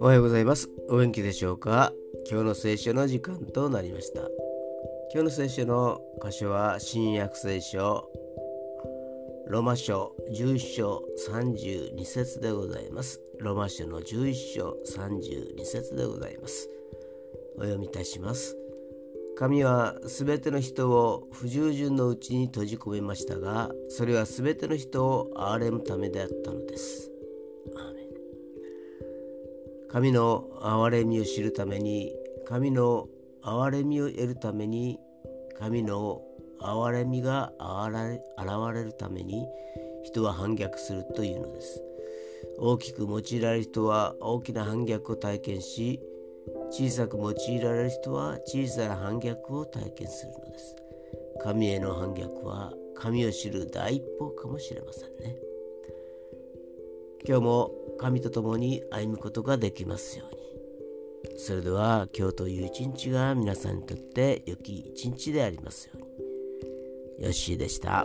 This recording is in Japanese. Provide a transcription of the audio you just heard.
おはようございます。お元気でしょうか？今日の聖書の時間となりました。今日の聖書の箇所は新約聖書ロマ書11章32節でございます。ロマ書の11章32節でございます。お読みいたします。神はすべての人を不従順のうちに閉じ込めましたが、それはすべての人を憐れむためであったのです。神の憐れみを知るために、神の憐れみを得るために、神の憐れみが現れるために、人は反逆するというのです。大きく用いられる人は大きな反逆を体験し、小さく用いられる人は小さな反逆を体験するのです。神への反逆は神を知る第一歩かもしれませんね。今日も神と共に歩むことができますように。それでは今日という一日が皆さんにとって良き一日でありますように。よッしーでした。